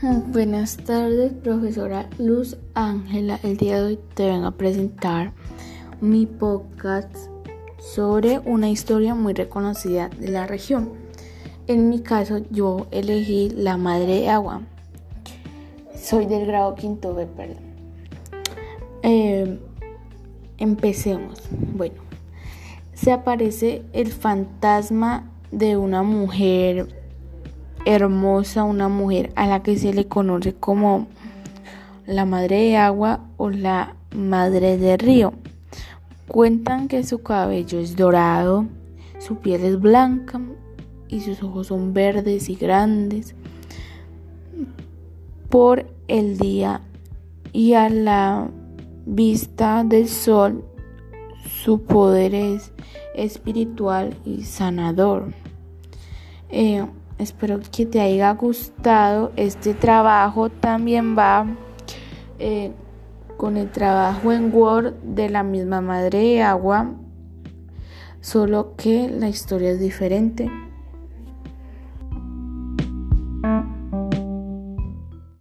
Buenas tardes, profesora Luz Ángela. El día de hoy te vengo a presentar mi podcast sobre una historia muy reconocida de la región. En mi caso, yo elegí La Madre de Agua. Soy del grado quinto B, perdón. Eh, empecemos. Bueno, se aparece el fantasma de una mujer hermosa, una mujer a la que se le conoce como la madre de agua o la madre de río. Cuentan que su cabello es dorado, su piel es blanca y sus ojos son verdes y grandes. Por el día y a la vista del sol, su poder es espiritual y sanador. Eh, Espero que te haya gustado. Este trabajo también va eh, con el trabajo en Word de la misma madre de agua, solo que la historia es diferente.